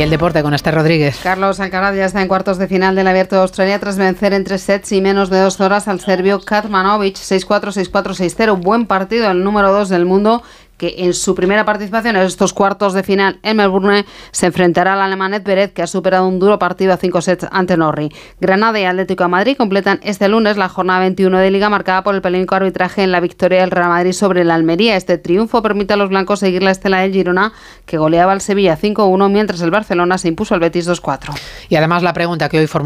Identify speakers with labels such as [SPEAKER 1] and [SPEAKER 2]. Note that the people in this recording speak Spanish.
[SPEAKER 1] Y el deporte con Esther Rodríguez.
[SPEAKER 2] Carlos Alcaraz ya está en cuartos de final del Abierto de Australia tras vencer en tres sets y menos de dos horas al serbio Katmanovic 6-4, 6-4, 6-0. Buen partido, el número dos del mundo que en su primera participación en estos cuartos de final en Melbourne se enfrentará al alemán Ed que ha superado un duro partido a cinco sets ante Norri. Granada y Atlético Madrid completan este lunes la jornada 21 de Liga marcada por el polémico arbitraje en la victoria del Real Madrid sobre el Almería. Este triunfo permite a los blancos seguir la estela del Girona, que goleaba al Sevilla 5-1, mientras el Barcelona se impuso al Betis 2-4.
[SPEAKER 1] Y además la pregunta que hoy formulamos